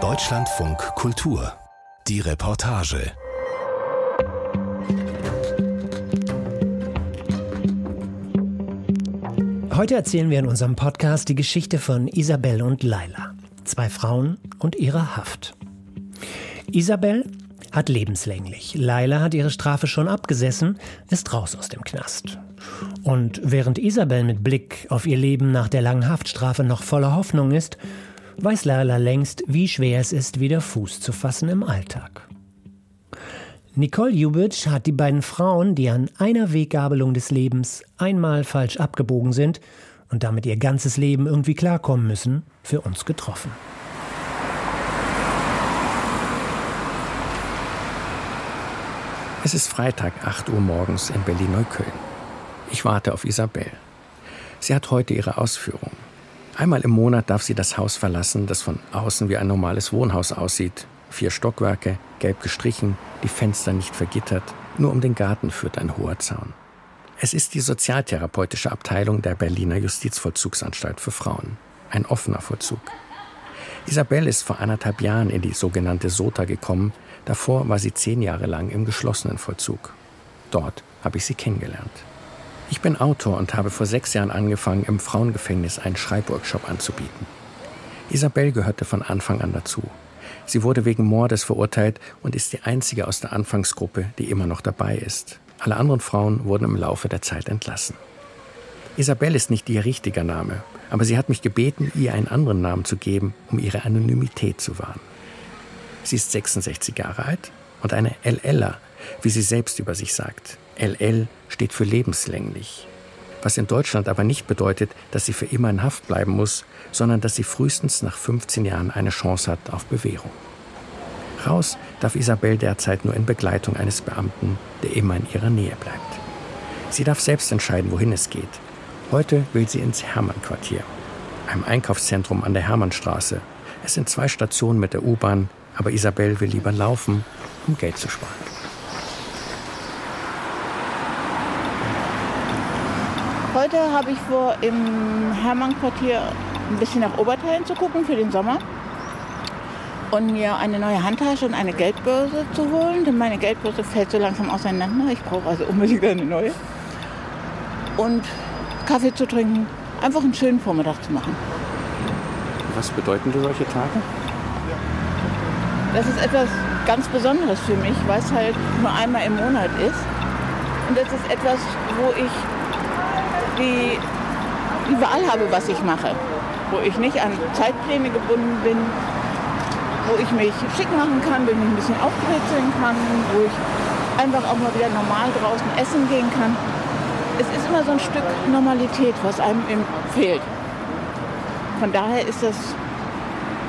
Deutschlandfunk Kultur. Die Reportage. Heute erzählen wir in unserem Podcast die Geschichte von Isabel und Laila. Zwei Frauen und ihre Haft. Isabel hat lebenslänglich. Laila hat ihre Strafe schon abgesessen, ist raus aus dem Knast. Und während Isabel mit Blick auf ihr Leben nach der langen Haftstrafe noch voller Hoffnung ist, weiß Laila längst, wie schwer es ist, wieder Fuß zu fassen im Alltag. Nicole Jubitsch hat die beiden Frauen, die an einer Weggabelung des Lebens einmal falsch abgebogen sind und damit ihr ganzes Leben irgendwie klarkommen müssen, für uns getroffen. Es ist Freitag, 8 Uhr morgens in Berlin-Neukölln. Ich warte auf Isabel. Sie hat heute ihre Ausführung. Einmal im Monat darf sie das Haus verlassen, das von außen wie ein normales Wohnhaus aussieht. Vier Stockwerke, gelb gestrichen, die Fenster nicht vergittert. Nur um den Garten führt ein hoher Zaun. Es ist die sozialtherapeutische Abteilung der Berliner Justizvollzugsanstalt für Frauen. Ein offener Vollzug. Isabel ist vor anderthalb Jahren in die sogenannte SOTA gekommen. Davor war sie zehn Jahre lang im geschlossenen Vollzug. Dort habe ich sie kennengelernt. Ich bin Autor und habe vor sechs Jahren angefangen, im Frauengefängnis einen Schreibworkshop anzubieten. Isabel gehörte von Anfang an dazu. Sie wurde wegen Mordes verurteilt und ist die einzige aus der Anfangsgruppe, die immer noch dabei ist. Alle anderen Frauen wurden im Laufe der Zeit entlassen. Isabel ist nicht ihr richtiger Name, aber sie hat mich gebeten, ihr einen anderen Namen zu geben, um ihre Anonymität zu wahren. Sie ist 66 Jahre alt und eine LLer, wie sie selbst über sich sagt. LL steht für lebenslänglich. Was in Deutschland aber nicht bedeutet, dass sie für immer in Haft bleiben muss, sondern dass sie frühestens nach 15 Jahren eine Chance hat auf Bewährung. Raus darf Isabel derzeit nur in Begleitung eines Beamten, der immer in ihrer Nähe bleibt. Sie darf selbst entscheiden, wohin es geht. Heute will sie ins Hermann-Quartier, einem Einkaufszentrum an der Hermannstraße. Es sind zwei Stationen mit der U-Bahn, aber Isabel will lieber laufen, um Geld zu sparen. Heute habe ich vor, im Hermann-Quartier ein bisschen nach Oberteilen zu gucken für den Sommer und mir eine neue Handtasche und eine Geldbörse zu holen, denn meine Geldbörse fällt so langsam auseinander. Ich brauche also unbedingt eine neue. Und Kaffee zu trinken, einfach einen schönen Vormittag zu machen. Was bedeuten dir solche Tage? Das ist etwas ganz Besonderes für mich, weil es halt nur einmal im Monat ist. Und das ist etwas, wo ich die, die Wahl habe, was ich mache. Wo ich nicht an Zeitpläne gebunden bin, wo ich mich schick machen kann, wo ich ein bisschen aufkritzeln kann, wo ich einfach auch mal wieder normal draußen essen gehen kann. Es ist immer so ein Stück Normalität, was einem fehlt. Von daher ist das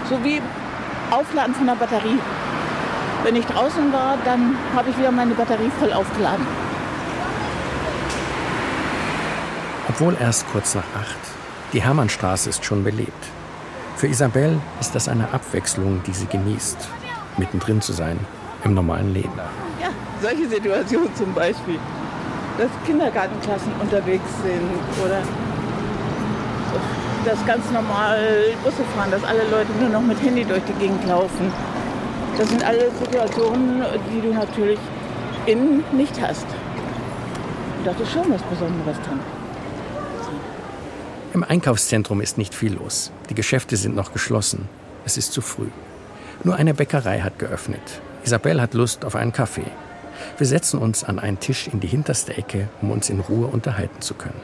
so wie Aufladen von der Batterie. Wenn ich draußen war, dann habe ich wieder meine Batterie voll aufgeladen. Obwohl erst kurz nach acht. Die Hermannstraße ist schon belebt. Für Isabel ist das eine Abwechslung, die sie genießt, mittendrin zu sein im normalen Leben. Ja, solche Situationen zum Beispiel, dass Kindergartenklassen unterwegs sind oder dass ganz normal Busse fahren, dass alle Leute nur noch mit Handy durch die Gegend laufen. Das sind alle Situationen, die du natürlich innen nicht hast. das ist schon was Besonderes dran. Im Einkaufszentrum ist nicht viel los. Die Geschäfte sind noch geschlossen. Es ist zu früh. Nur eine Bäckerei hat geöffnet. Isabel hat Lust auf einen Kaffee. Wir setzen uns an einen Tisch in die hinterste Ecke, um uns in Ruhe unterhalten zu können.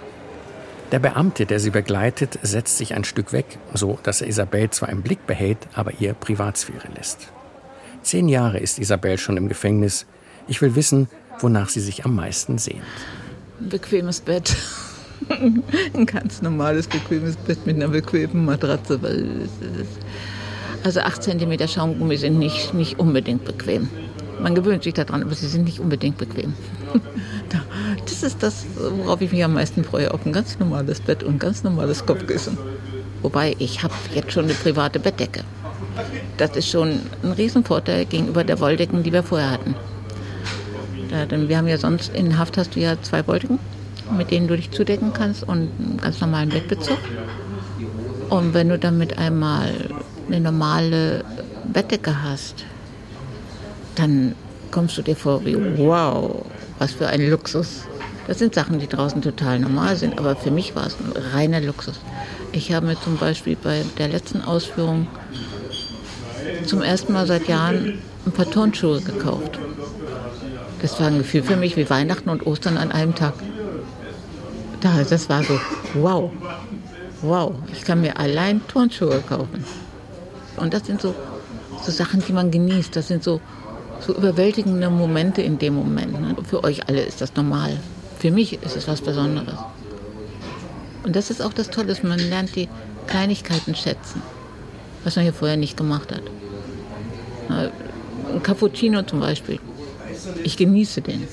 Der Beamte, der sie begleitet, setzt sich ein Stück weg, so dass er Isabel zwar im Blick behält, aber ihr Privatsphäre lässt. Zehn Jahre ist Isabel schon im Gefängnis. Ich will wissen, wonach sie sich am meisten sehnt. Bequemes Bett. ein ganz normales, bequemes Bett mit einer bequemen Matratze. Also 8 cm Schaumgummi sind nicht, nicht unbedingt bequem. Man gewöhnt sich daran, aber sie sind nicht unbedingt bequem. Das ist das, worauf ich mich am meisten freue, auf ein ganz normales Bett und ein ganz normales Kopfkissen. Wobei, ich habe jetzt schon eine private Bettdecke. Das ist schon ein Riesenvorteil gegenüber der Wolldecken, die wir vorher hatten. denn wir haben ja sonst in Haft hast du ja zwei Wolldecken mit denen du dich zudecken kannst und einen ganz normalen Bettbezug. Und wenn du damit einmal eine normale Bettdecke hast, dann kommst du dir vor wie, wow, was für ein Luxus. Das sind Sachen, die draußen total normal sind, aber für mich war es ein reiner Luxus. Ich habe mir zum Beispiel bei der letzten Ausführung zum ersten Mal seit Jahren ein paar Turnschuhe gekauft. Das war ein Gefühl für mich wie Weihnachten und Ostern an einem Tag. Das war so, wow, wow, ich kann mir allein Turnschuhe kaufen. Und das sind so, so Sachen, die man genießt. Das sind so, so überwältigende Momente in dem Moment. Ne? Für euch alle ist das normal. Für mich ist es was Besonderes. Und das ist auch das Tolle, man lernt die Kleinigkeiten schätzen, was man hier vorher nicht gemacht hat. Ein Cappuccino zum Beispiel. Ich genieße den.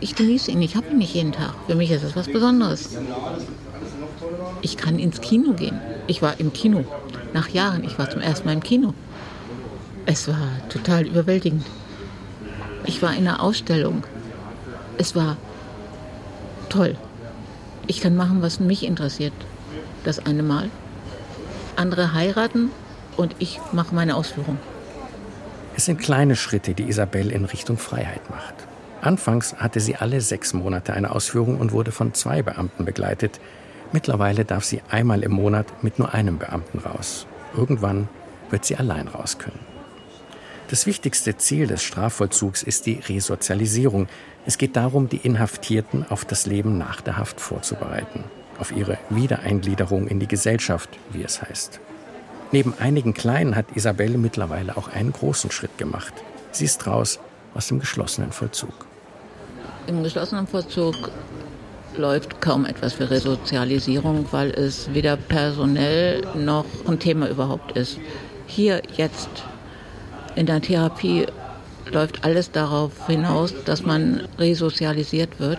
Ich genieße ihn, ich habe ihn nicht jeden Tag. Für mich ist es was Besonderes. Ich kann ins Kino gehen. Ich war im Kino. Nach Jahren. Ich war zum ersten Mal im Kino. Es war total überwältigend. Ich war in einer Ausstellung. Es war toll. Ich kann machen, was mich interessiert. Das eine Mal. Andere heiraten und ich mache meine Ausführung. Es sind kleine Schritte, die Isabel in Richtung Freiheit macht. Anfangs hatte sie alle sechs Monate eine Ausführung und wurde von zwei Beamten begleitet. Mittlerweile darf sie einmal im Monat mit nur einem Beamten raus. Irgendwann wird sie allein raus können. Das wichtigste Ziel des Strafvollzugs ist die Resozialisierung. Es geht darum, die Inhaftierten auf das Leben nach der Haft vorzubereiten, auf ihre Wiedereingliederung in die Gesellschaft, wie es heißt. Neben einigen kleinen hat Isabelle mittlerweile auch einen großen Schritt gemacht. Sie ist raus aus dem geschlossenen Vollzug. Im geschlossenen Vollzug läuft kaum etwas für Resozialisierung, weil es weder personell noch ein Thema überhaupt ist. Hier jetzt in der Therapie läuft alles darauf hinaus, dass man resozialisiert wird,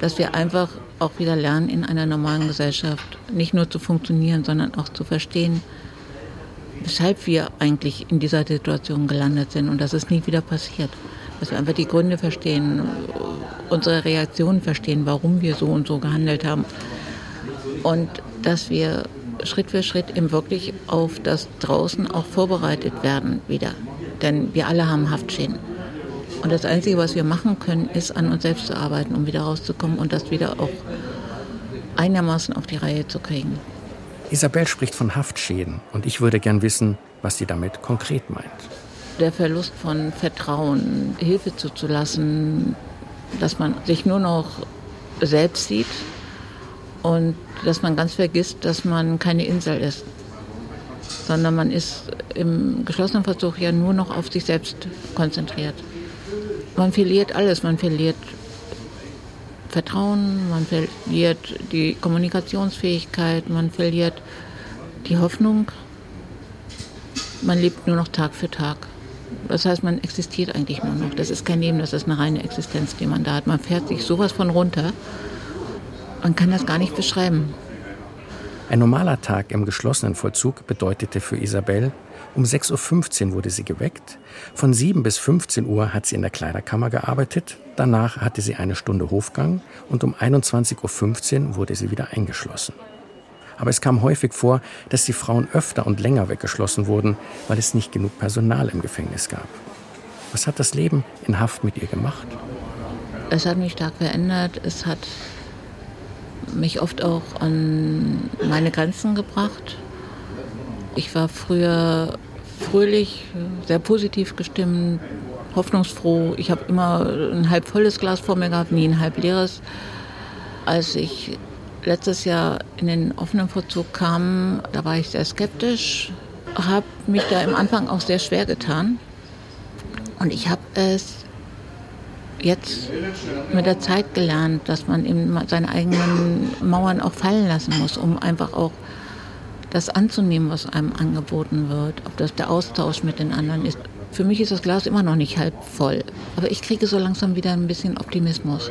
dass wir einfach auch wieder lernen, in einer normalen Gesellschaft nicht nur zu funktionieren, sondern auch zu verstehen, weshalb wir eigentlich in dieser Situation gelandet sind und dass es nie wieder passiert. Dass wir einfach die Gründe verstehen, unsere Reaktionen verstehen, warum wir so und so gehandelt haben. Und dass wir Schritt für Schritt eben wirklich auf das draußen auch vorbereitet werden wieder. Denn wir alle haben Haftschäden. Und das Einzige, was wir machen können, ist an uns selbst zu arbeiten, um wieder rauszukommen und das wieder auch einigermaßen auf die Reihe zu kriegen. Isabel spricht von Haftschäden und ich würde gern wissen, was sie damit konkret meint. Der Verlust von Vertrauen, Hilfe zuzulassen, dass man sich nur noch selbst sieht und dass man ganz vergisst, dass man keine Insel ist, sondern man ist im geschlossenen Versuch ja nur noch auf sich selbst konzentriert. Man verliert alles, man verliert Vertrauen, man verliert die Kommunikationsfähigkeit, man verliert die Hoffnung. Man lebt nur noch Tag für Tag. Das heißt, man existiert eigentlich nur noch. Das ist kein Leben, das ist eine reine Existenz, die man da hat. Man fährt sich sowas von runter. Man kann das gar nicht beschreiben. Ein normaler Tag im geschlossenen Vollzug bedeutete für Isabel, um 6.15 Uhr wurde sie geweckt. Von 7 bis 15 Uhr hat sie in der Kleiderkammer gearbeitet. Danach hatte sie eine Stunde Hofgang und um 21.15 Uhr wurde sie wieder eingeschlossen. Aber es kam häufig vor, dass die Frauen öfter und länger weggeschlossen wurden, weil es nicht genug Personal im Gefängnis gab. Was hat das Leben in Haft mit ihr gemacht? Es hat mich stark verändert. Es hat mich oft auch an meine Grenzen gebracht. Ich war früher fröhlich, sehr positiv gestimmt, hoffnungsfroh. Ich habe immer ein halb volles Glas vor mir gehabt, nie ein halb leeres. Als ich letztes Jahr in den offenen Vollzug kam, da war ich sehr skeptisch, habe mich da im Anfang auch sehr schwer getan. Und ich habe es jetzt mit der Zeit gelernt, dass man eben seine eigenen Mauern auch fallen lassen muss, um einfach auch das anzunehmen, was einem angeboten wird, ob das der Austausch mit den anderen ist. Für mich ist das Glas immer noch nicht halb voll, aber ich kriege so langsam wieder ein bisschen Optimismus.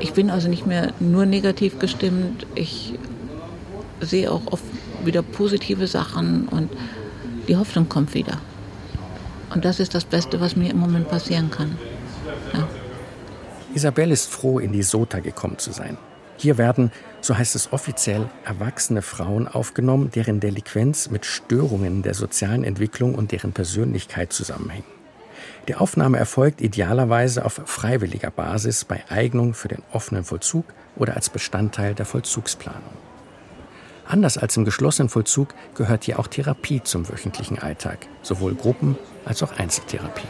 Ich bin also nicht mehr nur negativ gestimmt, ich sehe auch oft wieder positive Sachen und die Hoffnung kommt wieder. Und das ist das Beste, was mir im Moment passieren kann. Ja. Isabel ist froh, in die Sota gekommen zu sein. Hier werden, so heißt es offiziell, erwachsene Frauen aufgenommen, deren Delinquenz mit Störungen der sozialen Entwicklung und deren Persönlichkeit zusammenhängt. Die Aufnahme erfolgt idealerweise auf freiwilliger Basis bei Eignung für den offenen Vollzug oder als Bestandteil der Vollzugsplanung. Anders als im geschlossenen Vollzug gehört hier auch Therapie zum wöchentlichen Alltag, sowohl Gruppen- als auch Einzeltherapie.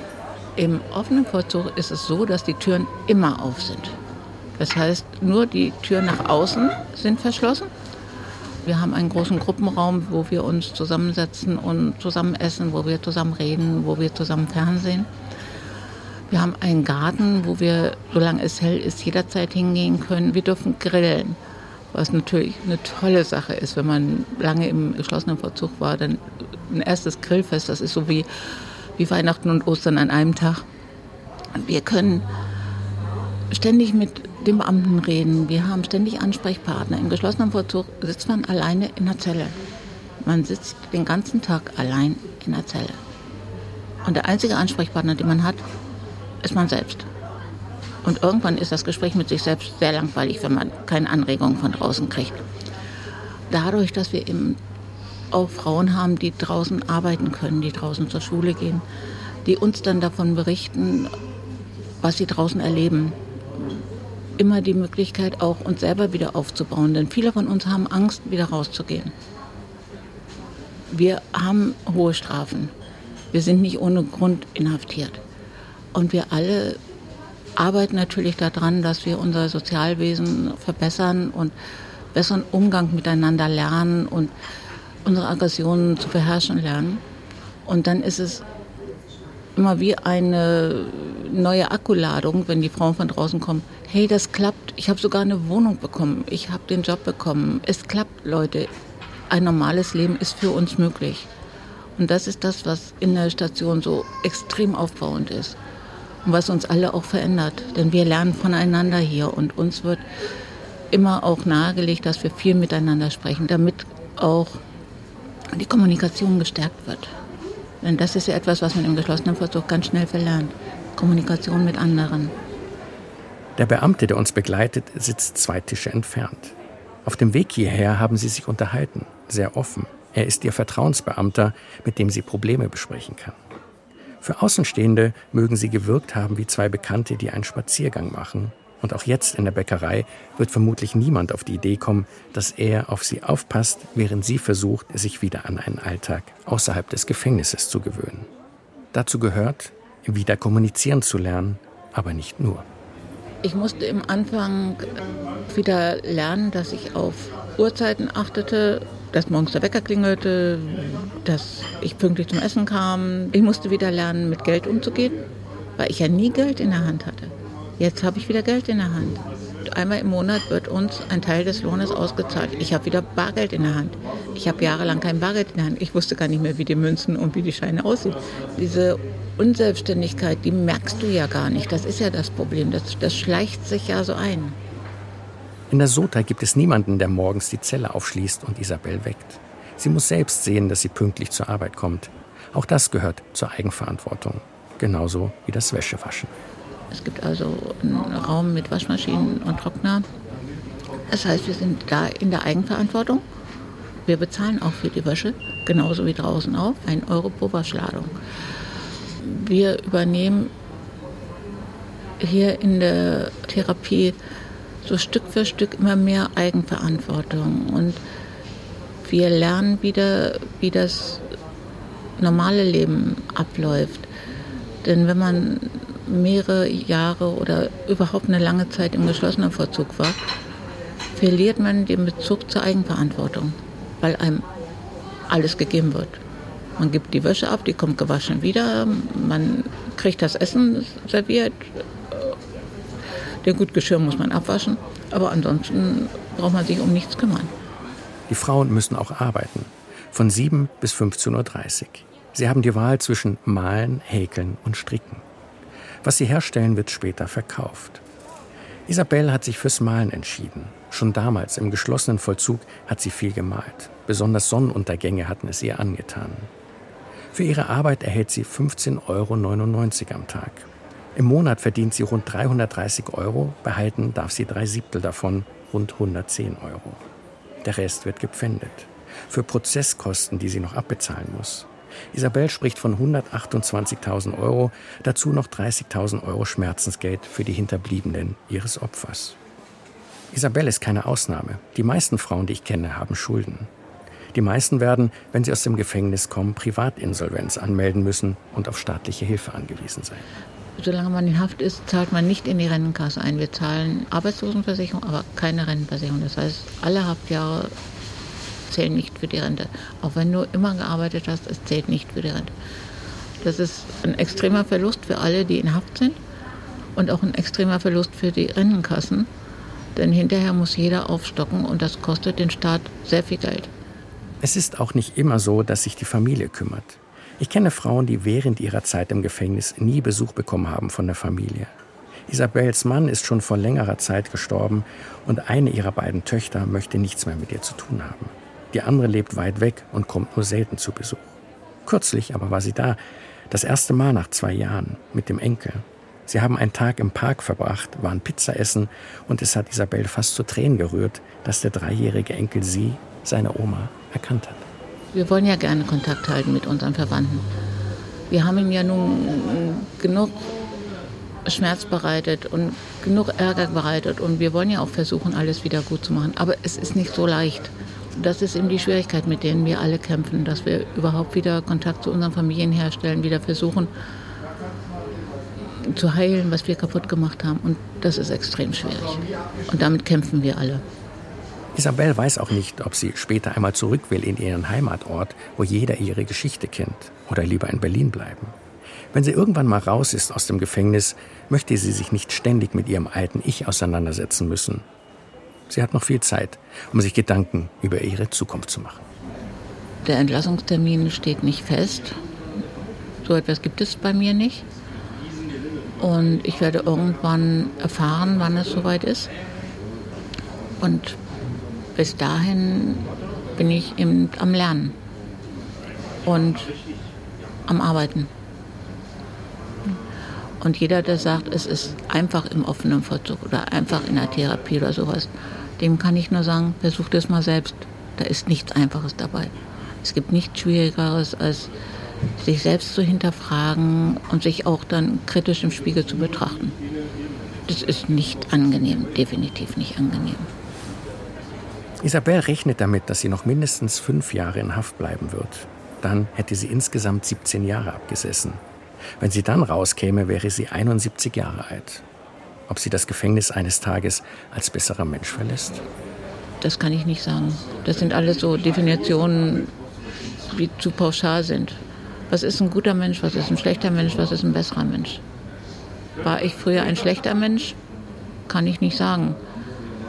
Im offenen Vollzug ist es so, dass die Türen immer auf sind. Das heißt, nur die Türen nach außen sind verschlossen. Wir haben einen großen Gruppenraum, wo wir uns zusammensetzen und zusammen essen, wo wir zusammen reden, wo wir zusammen Fernsehen. Wir haben einen Garten, wo wir, solange es hell ist, jederzeit hingehen können. Wir dürfen grillen, was natürlich eine tolle Sache ist, wenn man lange im geschlossenen Vollzug war. Dann ein erstes Grillfest, das ist so wie, wie Weihnachten und Ostern an einem Tag. Wir können ständig mit dem Beamten reden. Wir haben ständig Ansprechpartner. Im geschlossenen Vollzug sitzt man alleine in der Zelle. Man sitzt den ganzen Tag allein in der Zelle. Und der einzige Ansprechpartner, den man hat, ist man selbst. Und irgendwann ist das Gespräch mit sich selbst sehr langweilig, wenn man keine Anregungen von draußen kriegt. Dadurch, dass wir eben auch Frauen haben, die draußen arbeiten können, die draußen zur Schule gehen, die uns dann davon berichten, was sie draußen erleben. Immer die Möglichkeit, auch uns selber wieder aufzubauen, denn viele von uns haben Angst, wieder rauszugehen. Wir haben hohe Strafen. Wir sind nicht ohne Grund inhaftiert. Und wir alle arbeiten natürlich daran, dass wir unser Sozialwesen verbessern und besseren Umgang miteinander lernen und unsere Aggressionen zu beherrschen lernen. Und dann ist es immer wie eine neue Akkuladung, wenn die Frauen von draußen kommen. Hey, das klappt. Ich habe sogar eine Wohnung bekommen. Ich habe den Job bekommen. Es klappt, Leute. Ein normales Leben ist für uns möglich. Und das ist das, was in der Station so extrem aufbauend ist und was uns alle auch verändert. Denn wir lernen voneinander hier und uns wird immer auch nahegelegt, dass wir viel miteinander sprechen, damit auch die Kommunikation gestärkt wird. Denn das ist ja etwas, was man im geschlossenen Vollzug ganz schnell verlernt. Kommunikation mit anderen. Der Beamte, der uns begleitet, sitzt zwei Tische entfernt. Auf dem Weg hierher haben sie sich unterhalten, sehr offen. Er ist ihr Vertrauensbeamter, mit dem sie Probleme besprechen kann. Für Außenstehende mögen sie gewirkt haben wie zwei Bekannte, die einen Spaziergang machen. Und auch jetzt in der Bäckerei wird vermutlich niemand auf die Idee kommen, dass er auf sie aufpasst, während sie versucht, sich wieder an einen Alltag außerhalb des Gefängnisses zu gewöhnen. Dazu gehört, wieder kommunizieren zu lernen, aber nicht nur. Ich musste im Anfang wieder lernen, dass ich auf Uhrzeiten achtete, dass morgens der Wecker klingelte, dass ich pünktlich zum Essen kam. Ich musste wieder lernen, mit Geld umzugehen, weil ich ja nie Geld in der Hand hatte. Jetzt habe ich wieder Geld in der Hand. Einmal im Monat wird uns ein Teil des Lohnes ausgezahlt. Ich habe wieder Bargeld in der Hand. Ich habe jahrelang kein Bargeld in der Hand. Ich wusste gar nicht mehr, wie die Münzen und wie die Scheine aussehen. Diese Unselbstständigkeit, die merkst du ja gar nicht. Das ist ja das Problem. Das, das schleicht sich ja so ein. In der Sota gibt es niemanden, der morgens die Zelle aufschließt und Isabel weckt. Sie muss selbst sehen, dass sie pünktlich zur Arbeit kommt. Auch das gehört zur Eigenverantwortung. Genauso wie das Wäschewaschen. Es gibt also einen Raum mit Waschmaschinen und Trockner. Das heißt, wir sind da in der Eigenverantwortung. Wir bezahlen auch für die Wäsche, genauso wie draußen auch, ein Euro pro Waschladung. Wir übernehmen hier in der Therapie so Stück für Stück immer mehr Eigenverantwortung. Und wir lernen wieder, wie das normale Leben abläuft. Denn wenn man mehrere Jahre oder überhaupt eine lange Zeit im geschlossenen Vollzug war, verliert man den Bezug zur Eigenverantwortung, weil einem alles gegeben wird. Man gibt die Wäsche ab, die kommt gewaschen wieder, man kriegt das Essen serviert, den Gutgeschirr muss man abwaschen, aber ansonsten braucht man sich um nichts kümmern. Die Frauen müssen auch arbeiten, von 7 bis 15.30 Uhr. Sie haben die Wahl zwischen Malen, Häkeln und Stricken. Was sie herstellen, wird später verkauft. Isabelle hat sich fürs Malen entschieden. Schon damals im geschlossenen Vollzug hat sie viel gemalt. Besonders Sonnenuntergänge hatten es ihr angetan. Für ihre Arbeit erhält sie 15,99 Euro am Tag. Im Monat verdient sie rund 330 Euro, behalten darf sie drei Siebtel davon rund 110 Euro. Der Rest wird gepfändet. Für Prozesskosten, die sie noch abbezahlen muss. Isabel spricht von 128.000 Euro, dazu noch 30.000 Euro Schmerzensgeld für die Hinterbliebenen ihres Opfers. Isabel ist keine Ausnahme. Die meisten Frauen, die ich kenne, haben Schulden. Die meisten werden, wenn sie aus dem Gefängnis kommen, Privatinsolvenz anmelden müssen und auf staatliche Hilfe angewiesen sein. Solange man in Haft ist, zahlt man nicht in die Rentenkasse ein. Wir zahlen Arbeitslosenversicherung, aber keine Rentenversicherung. Das heißt, alle Haftjahre zählen nicht für die Rente. Auch wenn du immer gearbeitet hast, es zählt nicht für die Rente. Das ist ein extremer Verlust für alle, die in Haft sind und auch ein extremer Verlust für die Rentenkassen. Denn hinterher muss jeder aufstocken und das kostet den Staat sehr viel Geld. Es ist auch nicht immer so, dass sich die Familie kümmert. Ich kenne Frauen, die während ihrer Zeit im Gefängnis nie Besuch bekommen haben von der Familie. Isabels Mann ist schon vor längerer Zeit gestorben und eine ihrer beiden Töchter möchte nichts mehr mit ihr zu tun haben. Die andere lebt weit weg und kommt nur selten zu Besuch. Kürzlich aber war sie da, das erste Mal nach zwei Jahren, mit dem Enkel. Sie haben einen Tag im Park verbracht, waren Pizza essen und es hat Isabel fast zu Tränen gerührt, dass der dreijährige Enkel sie, seine Oma, erkannt hat. Wir wollen ja gerne Kontakt halten mit unseren Verwandten. Wir haben ihm ja nun genug Schmerz bereitet und genug Ärger bereitet und wir wollen ja auch versuchen, alles wieder gut zu machen. Aber es ist nicht so leicht. Das ist eben die Schwierigkeit, mit denen wir alle kämpfen, dass wir überhaupt wieder Kontakt zu unseren Familien herstellen, wieder versuchen zu heilen, was wir kaputt gemacht haben. Und das ist extrem schwierig. Und damit kämpfen wir alle. Isabel weiß auch nicht, ob sie später einmal zurück will in ihren Heimatort, wo jeder ihre Geschichte kennt, oder lieber in Berlin bleiben. Wenn sie irgendwann mal raus ist aus dem Gefängnis, möchte sie sich nicht ständig mit ihrem alten Ich auseinandersetzen müssen. Sie hat noch viel Zeit, um sich Gedanken über ihre Zukunft zu machen. Der Entlassungstermin steht nicht fest. So etwas gibt es bei mir nicht. Und ich werde irgendwann erfahren, wann es soweit ist. Und bis dahin bin ich eben am Lernen und am Arbeiten. Und jeder, der sagt, es ist einfach im offenen Vollzug oder einfach in der Therapie oder sowas, dem kann ich nur sagen, versuch das mal selbst. Da ist nichts Einfaches dabei. Es gibt nichts Schwierigeres, als sich selbst zu hinterfragen und sich auch dann kritisch im Spiegel zu betrachten. Das ist nicht angenehm, definitiv nicht angenehm. Isabel rechnet damit, dass sie noch mindestens fünf Jahre in Haft bleiben wird. Dann hätte sie insgesamt 17 Jahre abgesessen. Wenn sie dann rauskäme, wäre sie 71 Jahre alt. Ob sie das Gefängnis eines Tages als besserer Mensch verlässt? Das kann ich nicht sagen. Das sind alles so Definitionen, die zu pauschal sind. Was ist ein guter Mensch, was ist ein schlechter Mensch, was ist ein besserer Mensch? War ich früher ein schlechter Mensch? Kann ich nicht sagen.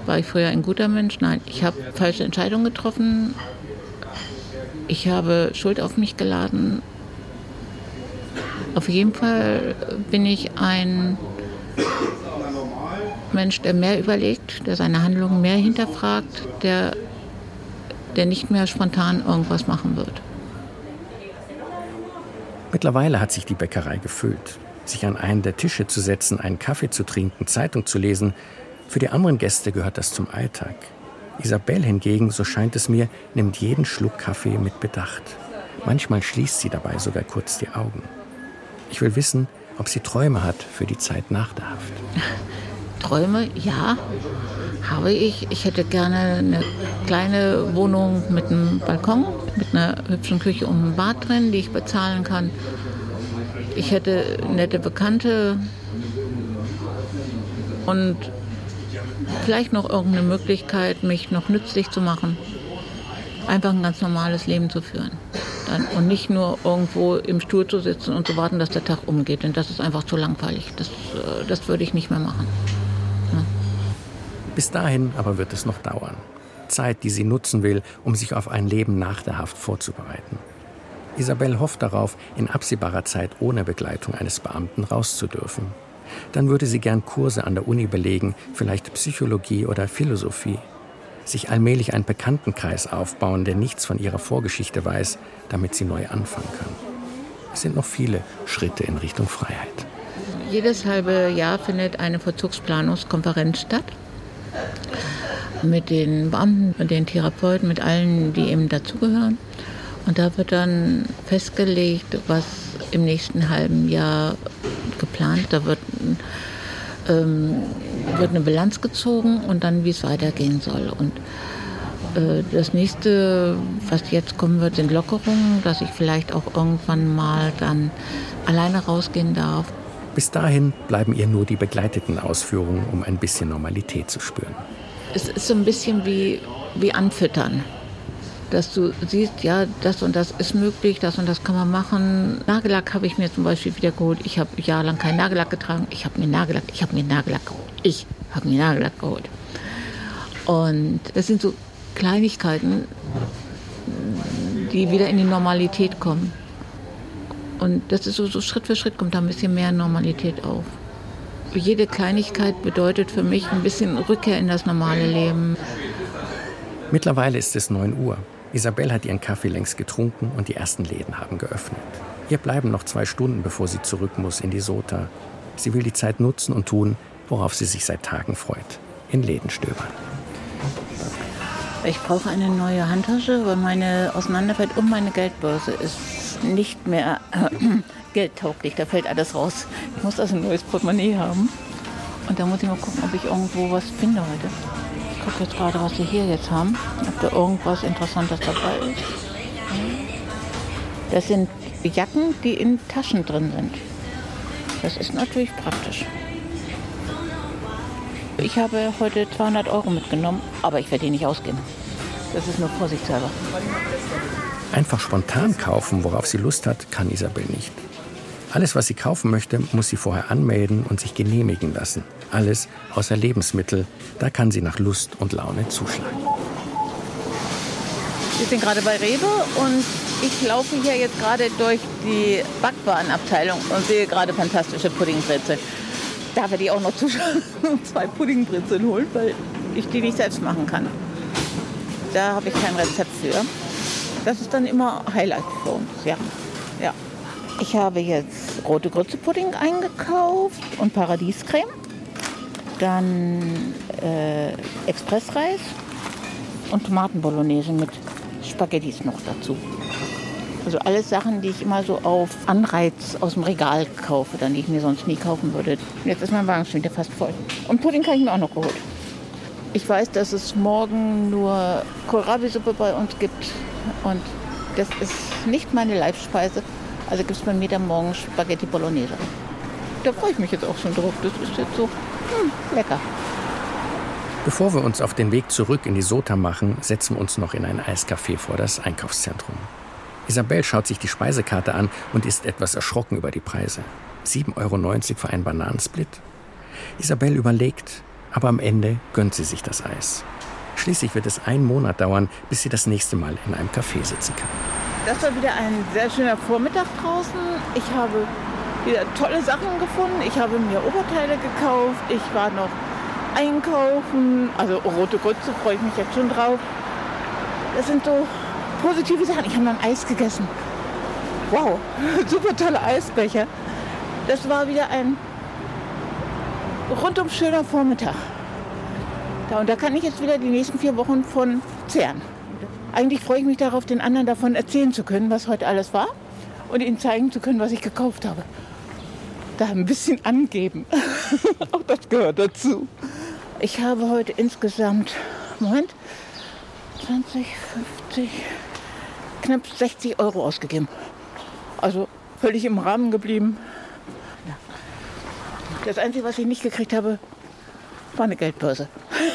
War ich früher ein guter Mensch? Nein, ich habe falsche Entscheidungen getroffen. Ich habe Schuld auf mich geladen. Auf jeden Fall bin ich ein Mensch, der mehr überlegt, der seine Handlungen mehr hinterfragt, der, der nicht mehr spontan irgendwas machen wird. Mittlerweile hat sich die Bäckerei gefüllt. Sich an einen der Tische zu setzen, einen Kaffee zu trinken, Zeitung zu lesen, für die anderen Gäste gehört das zum Alltag. Isabel hingegen, so scheint es mir, nimmt jeden Schluck Kaffee mit Bedacht. Manchmal schließt sie dabei sogar kurz die Augen. Ich will wissen, ob sie Träume hat für die Zeit nach der Haft. Träume, ja, habe ich. Ich hätte gerne eine kleine Wohnung mit einem Balkon, mit einer hübschen Küche und einem Bad drin, die ich bezahlen kann. Ich hätte nette Bekannte und vielleicht noch irgendeine Möglichkeit, mich noch nützlich zu machen. Einfach ein ganz normales Leben zu führen dann und nicht nur irgendwo im Stuhl zu sitzen und zu warten, dass der Tag umgeht. Denn das ist einfach zu langweilig. Das, äh, das würde ich nicht mehr machen. Ja. Bis dahin aber wird es noch dauern. Zeit, die sie nutzen will, um sich auf ein Leben nach der Haft vorzubereiten. Isabel hofft darauf, in absehbarer Zeit ohne Begleitung eines Beamten rauszudürfen. Dann würde sie gern Kurse an der Uni belegen, vielleicht Psychologie oder Philosophie sich allmählich einen Bekanntenkreis aufbauen, der nichts von ihrer Vorgeschichte weiß, damit sie neu anfangen kann. Es sind noch viele Schritte in Richtung Freiheit. Jedes halbe Jahr findet eine Vollzugsplanungskonferenz statt. mit den Beamten, mit den Therapeuten, mit allen, die eben dazugehören. Und da wird dann festgelegt, was im nächsten halben Jahr geplant. Da wird, ähm, wird eine Bilanz gezogen und dann, wie es weitergehen soll. Und äh, das nächste, was jetzt kommen wird, sind Lockerungen, dass ich vielleicht auch irgendwann mal dann alleine rausgehen darf. Bis dahin bleiben ihr nur die begleiteten Ausführungen, um ein bisschen Normalität zu spüren. Es ist so ein bisschen wie, wie Anfüttern. Dass du siehst, ja, das und das ist möglich, das und das kann man machen. Nagellack habe ich mir zum Beispiel wieder geholt. Ich habe jahrelang keinen Nagellack getragen. Ich habe mir Nagellack, ich habe mir Nagellack geholt. Ich habe mir Nagellack geholt. Und das sind so Kleinigkeiten, die wieder in die Normalität kommen. Und das ist so, so Schritt für Schritt kommt da ein bisschen mehr Normalität auf. Jede Kleinigkeit bedeutet für mich ein bisschen Rückkehr in das normale Leben. Mittlerweile ist es 9 Uhr. Isabel hat ihren Kaffee längst getrunken und die ersten Läden haben geöffnet. Ihr bleiben noch zwei Stunden, bevor sie zurück muss in die Sota. Sie will die Zeit nutzen und tun, worauf sie sich seit Tagen freut. In Läden stöbern. Ich brauche eine neue Handtasche, weil meine auseinanderfällt und meine Geldbörse ist nicht mehr äh, geldtauglich. Da fällt alles raus. Ich muss also ein neues Portemonnaie haben. Und da muss ich mal gucken, ob ich irgendwo was finde heute. Ich gucke jetzt gerade, was sie hier jetzt haben. Ob da irgendwas Interessantes dabei ist. Das sind Jacken, die in Taschen drin sind. Das ist natürlich praktisch. Ich habe heute 200 Euro mitgenommen, aber ich werde die nicht ausgeben. Das ist nur vorsichtshalber. Einfach spontan kaufen, worauf sie Lust hat, kann Isabel nicht. Alles, was sie kaufen möchte, muss sie vorher anmelden und sich genehmigen lassen. Alles außer Lebensmittel. Da kann sie nach Lust und Laune zuschlagen. Wir sind gerade bei Rewe und ich laufe hier jetzt gerade durch die Backwarenabteilung und sehe gerade fantastische Puddingbrezeln. Da werde ich auch noch zwei Puddingbrezeln holen, weil ich die nicht selbst machen kann. Da habe ich kein Rezept für. Das ist dann immer Highlight für uns, ja. ja. Ich habe jetzt rote Grützepudding eingekauft und Paradiescreme. Dann äh, Expressreis und Tomatenbolognese mit Spaghettis noch dazu. Also alles Sachen, die ich immer so auf Anreiz aus dem Regal kaufe, dann die ich mir sonst nie kaufen würde. Jetzt ist mein Wagen schon wieder fast voll. Und Pudding kann ich mir auch noch geholt. Ich weiß, dass es morgen nur Kohlrabi-Suppe bei uns gibt und das ist nicht meine Leibspeise. Also gibt es bei mir dann morgen Spaghetti Bolognese. Da freue ich mich jetzt auch schon drauf. Das ist jetzt so hm, lecker. Bevor wir uns auf den Weg zurück in die Sota machen, setzen wir uns noch in ein Eiscafé vor das Einkaufszentrum. Isabel schaut sich die Speisekarte an und ist etwas erschrocken über die Preise. 7,90 Euro für einen Bananensplit? Isabel überlegt, aber am Ende gönnt sie sich das Eis. Schließlich wird es einen Monat dauern, bis sie das nächste Mal in einem Café sitzen kann. Das war wieder ein sehr schöner Vormittag draußen. Ich habe wieder tolle Sachen gefunden. Ich habe mir Oberteile gekauft. Ich war noch einkaufen. Also rote Grütze freue ich mich jetzt schon drauf. Das sind so positive Sachen. Ich habe ein Eis gegessen. Wow, super tolle Eisbecher. Das war wieder ein rundum schöner Vormittag. Ja, und da kann ich jetzt wieder die nächsten vier Wochen von zehren. Eigentlich freue ich mich darauf, den anderen davon erzählen zu können, was heute alles war und ihnen zeigen zu können, was ich gekauft habe. Da ein bisschen angeben. Auch das gehört dazu. Ich habe heute insgesamt, Moment, 20, 50, knapp 60 Euro ausgegeben. Also völlig im Rahmen geblieben. Das Einzige, was ich nicht gekriegt habe, war eine Geldbörse.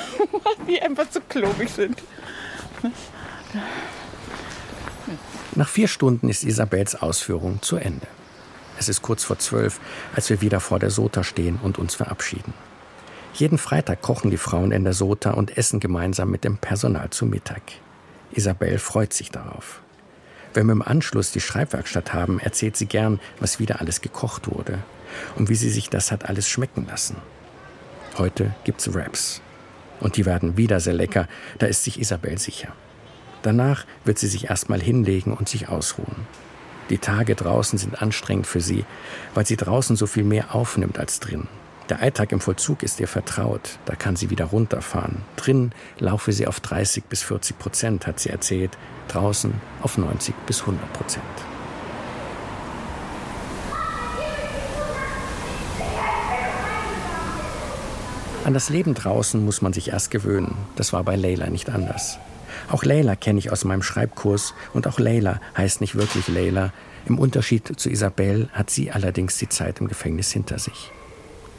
die einfach zu klobig sind. Nach vier Stunden ist Isabels Ausführung zu Ende. Es ist kurz vor zwölf, als wir wieder vor der Sota stehen und uns verabschieden. Jeden Freitag kochen die Frauen in der Sota und essen gemeinsam mit dem Personal zu Mittag. Isabel freut sich darauf. Wenn wir im Anschluss die Schreibwerkstatt haben, erzählt sie gern, was wieder alles gekocht wurde und wie sie sich das hat alles schmecken lassen. Heute gibt's Wraps. Und die werden wieder sehr lecker, da ist sich Isabel sicher. Danach wird sie sich erstmal hinlegen und sich ausruhen. Die Tage draußen sind anstrengend für sie, weil sie draußen so viel mehr aufnimmt als drin. Der Alltag im Vollzug ist ihr vertraut, da kann sie wieder runterfahren. Drin laufe sie auf 30 bis 40 Prozent, hat sie erzählt, draußen auf 90 bis 100 Prozent. An das Leben draußen muss man sich erst gewöhnen. Das war bei Leila nicht anders. Auch Leila kenne ich aus meinem Schreibkurs und auch Leila heißt nicht wirklich Leila. Im Unterschied zu Isabel hat sie allerdings die Zeit im Gefängnis hinter sich.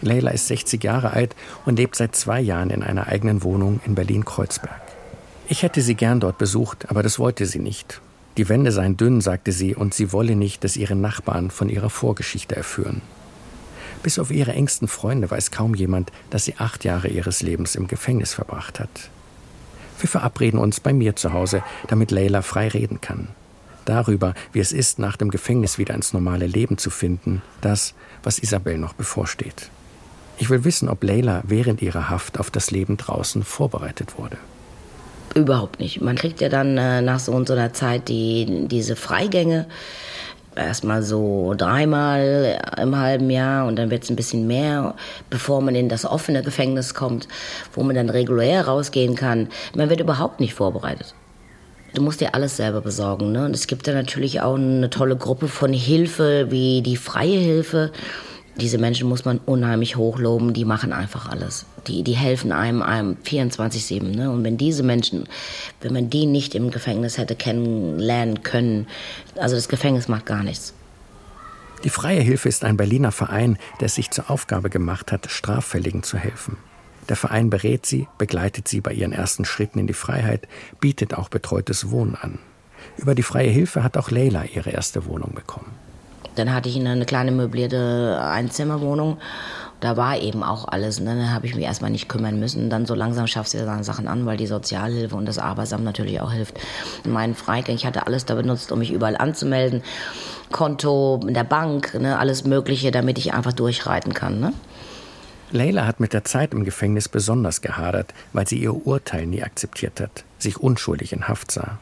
Leila ist 60 Jahre alt und lebt seit zwei Jahren in einer eigenen Wohnung in Berlin-Kreuzberg. Ich hätte sie gern dort besucht, aber das wollte sie nicht. Die Wände seien dünn, sagte sie, und sie wolle nicht, dass ihre Nachbarn von ihrer Vorgeschichte erführen. Bis auf ihre engsten Freunde weiß kaum jemand, dass sie acht Jahre ihres Lebens im Gefängnis verbracht hat. Wir verabreden uns bei mir zu Hause, damit Leila frei reden kann. Darüber, wie es ist, nach dem Gefängnis wieder ins normale Leben zu finden, das, was Isabel noch bevorsteht. Ich will wissen, ob Leila während ihrer Haft auf das Leben draußen vorbereitet wurde. Überhaupt nicht. Man kriegt ja dann äh, nach so und so einer Zeit die, diese Freigänge. Erstmal so dreimal im halben Jahr und dann wird es ein bisschen mehr, bevor man in das offene Gefängnis kommt, wo man dann regulär rausgehen kann. Man wird überhaupt nicht vorbereitet. Du musst dir alles selber besorgen. Ne? Und es gibt da natürlich auch eine tolle Gruppe von Hilfe, wie die Freie Hilfe diese Menschen muss man unheimlich hochloben, die machen einfach alles. Die, die helfen einem, einem 24-7. Ne? Und wenn diese Menschen, wenn man die nicht im Gefängnis hätte kennenlernen können, also das Gefängnis macht gar nichts. Die Freie Hilfe ist ein Berliner Verein, der es sich zur Aufgabe gemacht hat, Straffälligen zu helfen. Der Verein berät sie, begleitet sie bei ihren ersten Schritten in die Freiheit, bietet auch betreutes Wohnen an. Über die Freie Hilfe hat auch Leila ihre erste Wohnung bekommen. Dann hatte ich eine kleine möblierte Einzimmerwohnung. Da war eben auch alles. Und dann habe ich mich erstmal nicht kümmern müssen. Dann so langsam schaffst du seine Sachen an, weil die Sozialhilfe und das Arbeitsamt natürlich auch hilft. Mein Freigang, ich hatte alles da benutzt, um mich überall anzumelden. Konto in der Bank, ne, alles Mögliche, damit ich einfach durchreiten kann. Ne? Leila hat mit der Zeit im Gefängnis besonders gehadert, weil sie ihr Urteil nie akzeptiert hat, sich unschuldig in Haft sah.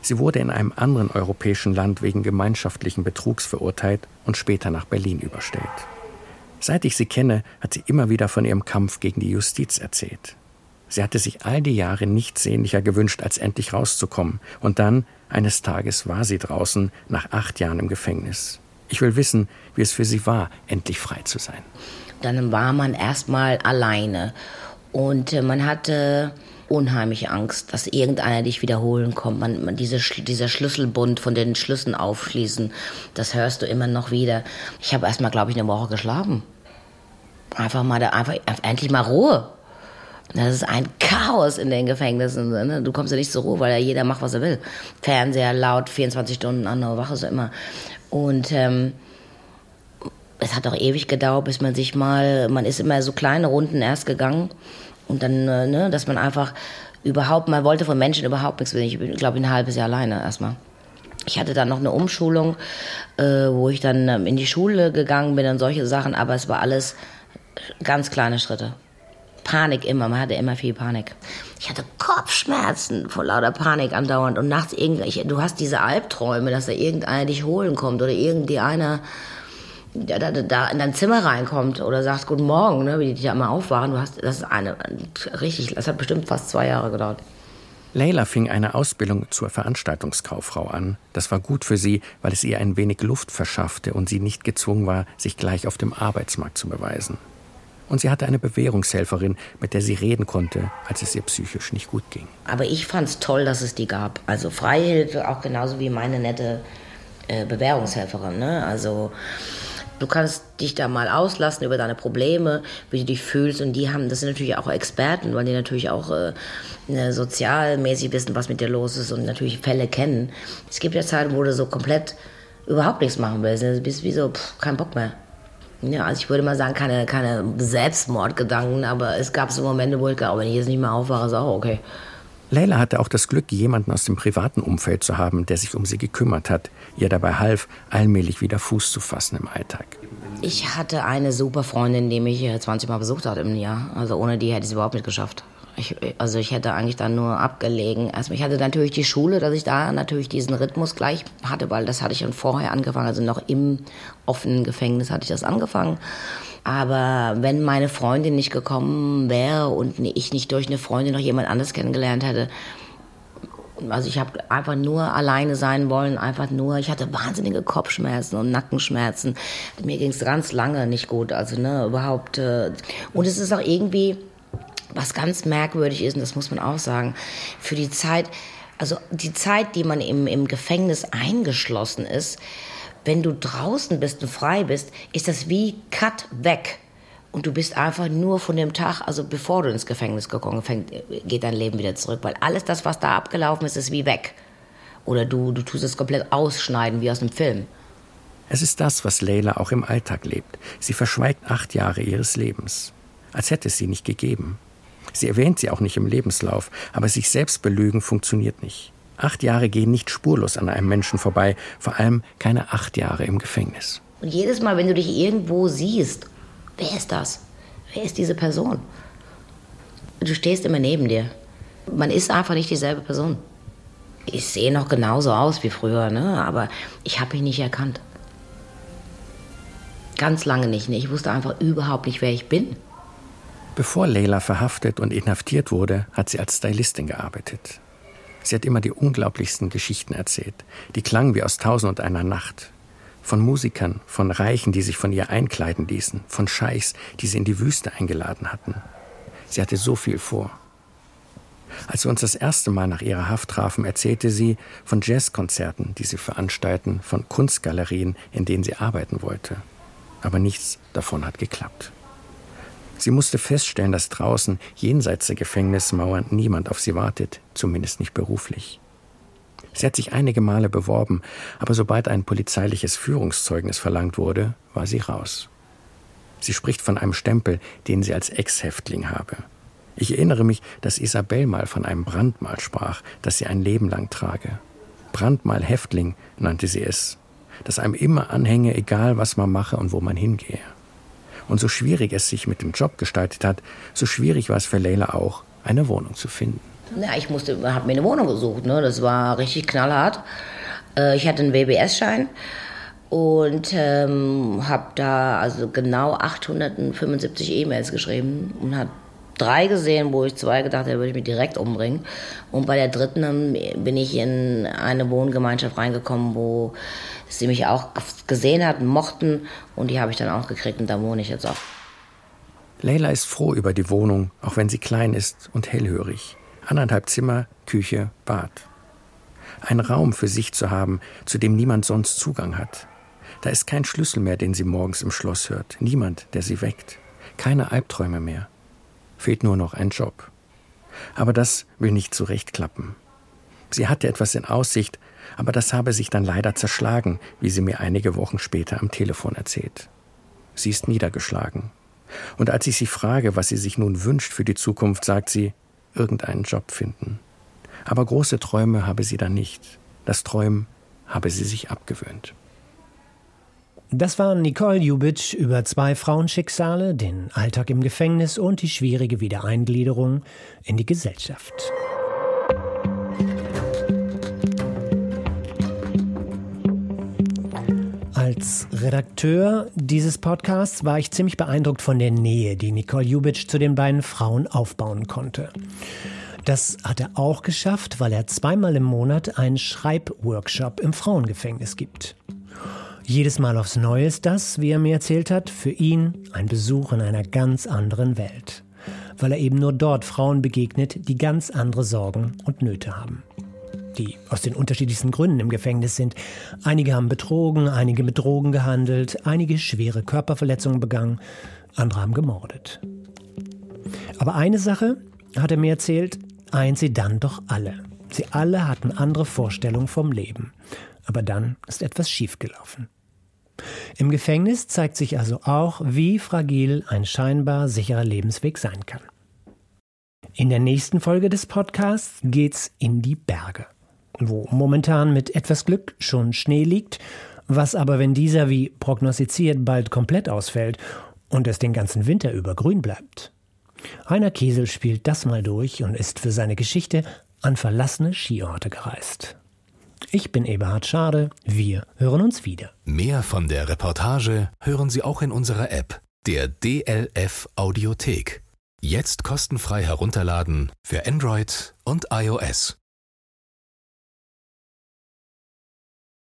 Sie wurde in einem anderen europäischen Land wegen gemeinschaftlichen Betrugs verurteilt und später nach Berlin überstellt. Seit ich sie kenne, hat sie immer wieder von ihrem Kampf gegen die Justiz erzählt. Sie hatte sich all die Jahre nichts sehnlicher gewünscht, als endlich rauszukommen. Und dann, eines Tages, war sie draußen, nach acht Jahren im Gefängnis. Ich will wissen, wie es für sie war, endlich frei zu sein. Dann war man erstmal alleine. Und äh, man hatte unheimlich Angst, dass irgendeiner dich wiederholen kommt. Man, man diese, dieser Schlüsselbund von den Schlüssen aufschließen, das hörst du immer noch wieder. Ich habe erst mal, glaube ich, eine Woche geschlafen. Einfach mal, da, einfach, endlich mal Ruhe. Das ist ein Chaos in den Gefängnissen. Ne? Du kommst ja nicht zur Ruhe, weil ja jeder macht, was er will. Fernseher laut, 24 Stunden an der Wache so immer. Und ähm, es hat auch ewig gedauert, bis man sich mal, man ist immer so kleine Runden erst gegangen und dann, äh, ne, dass man einfach überhaupt, man wollte von Menschen überhaupt nichts wissen. Ich bin, glaube ich, ein halbes Jahr alleine erstmal. Ich hatte dann noch eine Umschulung, äh, wo ich dann ähm, in die Schule gegangen bin und solche Sachen, aber es war alles ganz kleine Schritte. Panik immer, man hatte immer viel Panik. Ich hatte Kopfschmerzen vor lauter Panik andauernd und nachts irgendwie, du hast diese Albträume, dass da irgendeiner dich holen kommt oder irgendwie einer da, da, da in dein Zimmer reinkommt oder sagst Guten Morgen, ne, wie die da immer aufwachen, du hast, das ist eine, richtig, das hat bestimmt fast zwei Jahre gedauert. Leila fing eine Ausbildung zur Veranstaltungskauffrau an. Das war gut für sie, weil es ihr ein wenig Luft verschaffte und sie nicht gezwungen war, sich gleich auf dem Arbeitsmarkt zu beweisen. Und sie hatte eine Bewährungshelferin, mit der sie reden konnte, als es ihr psychisch nicht gut ging. Aber ich fand es toll, dass es die gab. Also Freihilfe, auch genauso wie meine nette äh, Bewährungshelferin. Ne? Also Du kannst dich da mal auslassen über deine Probleme, wie du dich fühlst. Und die haben, das sind natürlich auch Experten, weil die natürlich auch äh, ne, sozialmäßig wissen, was mit dir los ist und natürlich Fälle kennen. Es gibt ja Zeiten, wo du so komplett überhaupt nichts machen willst. Du bist wie so, pff, kein Bock mehr. Ja, also ich würde mal sagen, keine, keine Selbstmordgedanken, aber es gab so Momente, wo ich glaube, wenn ich jetzt nicht mehr aufwache, ist auch okay. Leila hatte auch das Glück, jemanden aus dem privaten Umfeld zu haben, der sich um sie gekümmert hat, ihr dabei half, allmählich wieder Fuß zu fassen im Alltag. Ich hatte eine super Freundin, die mich 20 Mal besucht hat im Jahr. Also ohne die hätte ich es überhaupt nicht geschafft. Ich, also ich hätte eigentlich dann nur abgelegen. Also ich hatte natürlich die Schule, dass ich da natürlich diesen Rhythmus gleich hatte, weil das hatte ich schon vorher angefangen. Also noch im offenen Gefängnis hatte ich das angefangen. Aber wenn meine Freundin nicht gekommen wäre und ich nicht durch eine Freundin noch jemand anderes kennengelernt hätte, also ich habe einfach nur alleine sein wollen, einfach nur, ich hatte wahnsinnige Kopfschmerzen und Nackenschmerzen. Mir ging es ganz lange nicht gut, also ne, überhaupt. Äh, und es ist auch irgendwie, was ganz merkwürdig ist, und das muss man auch sagen, für die Zeit, also die Zeit, die man im, im Gefängnis eingeschlossen ist, wenn du draußen bist und frei bist, ist das wie Cut weg. Und du bist einfach nur von dem Tag, also bevor du ins Gefängnis gekommen fängt, geht dein Leben wieder zurück. Weil alles das, was da abgelaufen ist, ist wie weg. Oder du, du tust es komplett ausschneiden, wie aus einem Film. Es ist das, was Leila auch im Alltag lebt. Sie verschweigt acht Jahre ihres Lebens. Als hätte es sie nicht gegeben. Sie erwähnt sie auch nicht im Lebenslauf, aber sich selbst belügen funktioniert nicht. Acht Jahre gehen nicht spurlos an einem Menschen vorbei, vor allem keine acht Jahre im Gefängnis. Und jedes Mal, wenn du dich irgendwo siehst, wer ist das? Wer ist diese Person? Du stehst immer neben dir. Man ist einfach nicht dieselbe Person. Ich sehe noch genauso aus wie früher, ne? aber ich habe mich nicht erkannt. Ganz lange nicht. Ne? Ich wusste einfach überhaupt nicht, wer ich bin. Bevor Leila verhaftet und inhaftiert wurde, hat sie als Stylistin gearbeitet. Sie hat immer die unglaublichsten Geschichten erzählt. Die klangen wie aus Tausend und einer Nacht. Von Musikern, von Reichen, die sich von ihr einkleiden ließen, von Scheichs, die sie in die Wüste eingeladen hatten. Sie hatte so viel vor. Als wir uns das erste Mal nach ihrer Haft trafen, erzählte sie von Jazzkonzerten, die sie veranstalten, von Kunstgalerien, in denen sie arbeiten wollte. Aber nichts davon hat geklappt. Sie musste feststellen, dass draußen, jenseits der Gefängnismauern, niemand auf sie wartet, zumindest nicht beruflich. Sie hat sich einige Male beworben, aber sobald ein polizeiliches Führungszeugnis verlangt wurde, war sie raus. Sie spricht von einem Stempel, den sie als Ex-Häftling habe. Ich erinnere mich, dass Isabel mal von einem Brandmal sprach, das sie ein Leben lang trage. Brandmal Häftling nannte sie es, das einem immer anhänge, egal was man mache und wo man hingehe. Und so schwierig es sich mit dem Job gestaltet hat, so schwierig war es für Leila auch, eine Wohnung zu finden. Ja, ich musste, habe mir eine Wohnung gesucht. Ne? Das war richtig knallhart. Äh, ich hatte einen WBS-Schein und ähm, habe da also genau 875 E-Mails geschrieben und habe drei gesehen, wo ich zwei gedacht habe, würde ich mich direkt umbringen. Und bei der dritten bin ich in eine Wohngemeinschaft reingekommen, wo sie mich auch gesehen hatten, mochten und die habe ich dann auch gekriegt und da wohne ich jetzt auch. Leila ist froh über die Wohnung, auch wenn sie klein ist und hellhörig. Anderthalb Zimmer, Küche, Bad. Ein Raum für sich zu haben, zu dem niemand sonst Zugang hat. Da ist kein Schlüssel mehr, den sie morgens im Schloss hört. Niemand, der sie weckt. Keine Albträume mehr. Fehlt nur noch ein Job. Aber das will nicht zurechtklappen. Sie hatte etwas in Aussicht, aber das habe sich dann leider zerschlagen, wie sie mir einige Wochen später am Telefon erzählt. Sie ist niedergeschlagen. Und als ich sie frage, was sie sich nun wünscht für die Zukunft, sagt sie, irgendeinen Job finden. Aber große Träume habe sie dann nicht. Das Träumen habe sie sich abgewöhnt. Das war Nicole Jubitsch über zwei Frauenschicksale, den Alltag im Gefängnis und die schwierige Wiedereingliederung in die Gesellschaft. Als Redakteur dieses Podcasts war ich ziemlich beeindruckt von der Nähe, die Nicole Jubitsch zu den beiden Frauen aufbauen konnte. Das hat er auch geschafft, weil er zweimal im Monat einen Schreibworkshop im Frauengefängnis gibt. Jedes Mal aufs Neue ist das, wie er mir erzählt hat, für ihn ein Besuch in einer ganz anderen Welt, weil er eben nur dort Frauen begegnet, die ganz andere Sorgen und Nöte haben die aus den unterschiedlichsten Gründen im Gefängnis sind. Einige haben betrogen, einige mit Drogen gehandelt, einige schwere Körperverletzungen begangen, andere haben gemordet. Aber eine Sache hat er mir erzählt, eint sie dann doch alle. Sie alle hatten andere Vorstellungen vom Leben. Aber dann ist etwas schiefgelaufen. Im Gefängnis zeigt sich also auch, wie fragil ein scheinbar sicherer Lebensweg sein kann. In der nächsten Folge des Podcasts geht's in die Berge wo momentan mit etwas Glück schon Schnee liegt, was aber, wenn dieser wie prognostiziert bald komplett ausfällt und es den ganzen Winter über grün bleibt. Heiner Kiesel spielt das mal durch und ist für seine Geschichte an verlassene Skiorte gereist. Ich bin Eberhard Schade, wir hören uns wieder. Mehr von der Reportage hören Sie auch in unserer App, der DLF Audiothek. Jetzt kostenfrei herunterladen für Android und iOS.